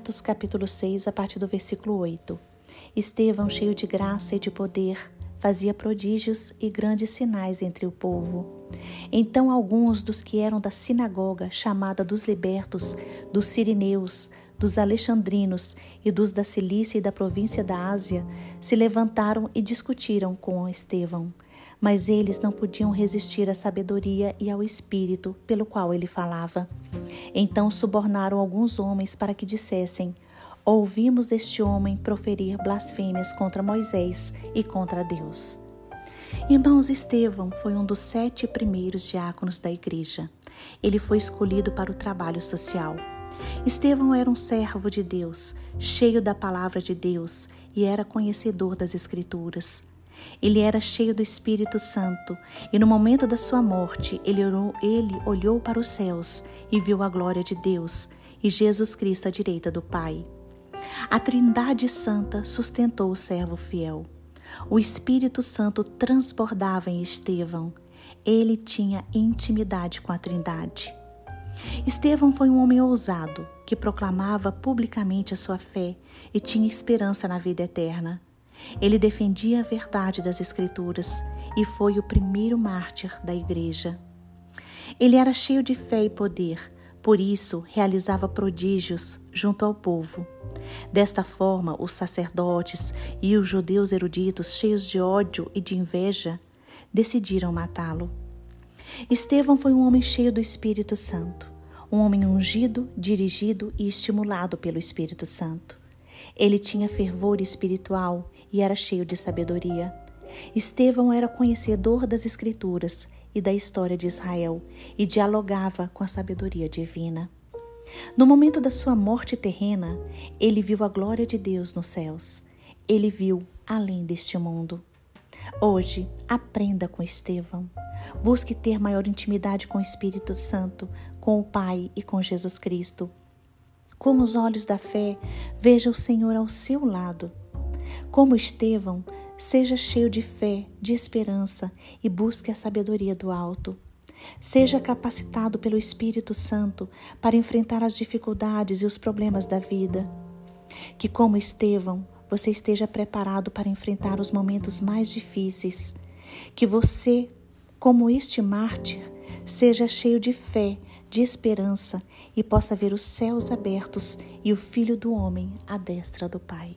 Atos capítulo 6, a partir do versículo 8. Estevão, cheio de graça e de poder, fazia prodígios e grandes sinais entre o povo. Então alguns dos que eram da sinagoga, chamada dos libertos, dos sirineus, dos alexandrinos e dos da Cilícia e da província da Ásia, se levantaram e discutiram com Estevão. Mas eles não podiam resistir à sabedoria e ao espírito pelo qual ele falava. Então subornaram alguns homens para que dissessem: Ouvimos este homem proferir blasfêmias contra Moisés e contra Deus. Irmãos, Estevão foi um dos sete primeiros diáconos da igreja. Ele foi escolhido para o trabalho social. Estevão era um servo de Deus, cheio da palavra de Deus e era conhecedor das Escrituras. Ele era cheio do Espírito Santo e no momento da sua morte ele olhou, ele olhou para os céus e viu a glória de Deus e Jesus Cristo à direita do Pai. A Trindade Santa sustentou o servo fiel. O Espírito Santo transbordava em Estevão. Ele tinha intimidade com a Trindade. Estevão foi um homem ousado que proclamava publicamente a sua fé e tinha esperança na vida eterna. Ele defendia a verdade das Escrituras e foi o primeiro mártir da Igreja. Ele era cheio de fé e poder, por isso, realizava prodígios junto ao povo. Desta forma, os sacerdotes e os judeus eruditos, cheios de ódio e de inveja, decidiram matá-lo. Estevão foi um homem cheio do Espírito Santo, um homem ungido, dirigido e estimulado pelo Espírito Santo. Ele tinha fervor espiritual e era cheio de sabedoria. Estevão era conhecedor das Escrituras e da história de Israel e dialogava com a sabedoria divina. No momento da sua morte terrena, ele viu a glória de Deus nos céus. Ele viu além deste mundo. Hoje, aprenda com Estevão. Busque ter maior intimidade com o Espírito Santo, com o Pai e com Jesus Cristo. Com os olhos da fé, veja o Senhor ao seu lado. Como Estevão, Seja cheio de fé, de esperança e busque a sabedoria do alto. Seja capacitado pelo Espírito Santo para enfrentar as dificuldades e os problemas da vida. Que, como Estevão, você esteja preparado para enfrentar os momentos mais difíceis. Que você, como este mártir, seja cheio de fé, de esperança e possa ver os céus abertos e o Filho do Homem à destra do Pai.